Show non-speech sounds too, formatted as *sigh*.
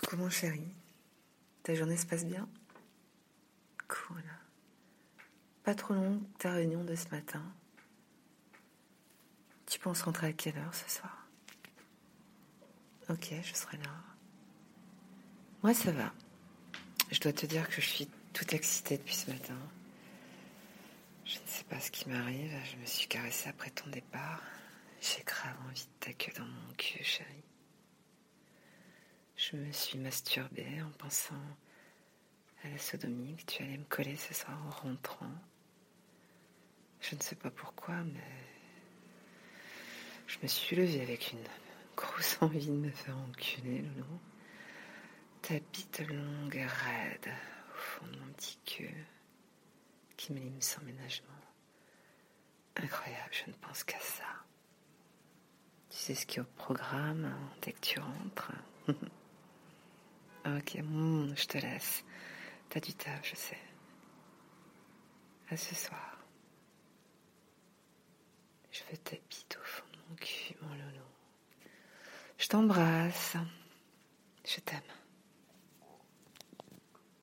Coucou mon chéri. Ta journée se passe bien? Cool. Pas trop longue ta réunion de ce matin. Tu penses rentrer à quelle heure ce soir? Ok, je serai là. Moi, ça va. Je dois te dire que je suis toute excitée depuis ce matin. Je ne sais pas ce qui m'arrive. Je me suis caressée après ton départ. J'ai grave envie de ta queue dans mon cul, chérie. Je me suis masturbée en pensant à la sodomie que tu allais me coller ce soir en rentrant. Je ne sais pas pourquoi, mais je me suis levée avec une grosse *laughs* envie de me faire enculer, Loulou. Ta bite longue et raide au fond de mon petit cul qui me lime sans ménagement. Incroyable, je ne pense qu'à ça. Tu sais ce qui est au programme hein, dès que tu rentres *laughs* Ok, hmm, je te laisse. T'as du taf, je sais. À ce soir. Je veux ta bite au fond de mon cul, mon loulou. Je t'embrasse. Je t'aime.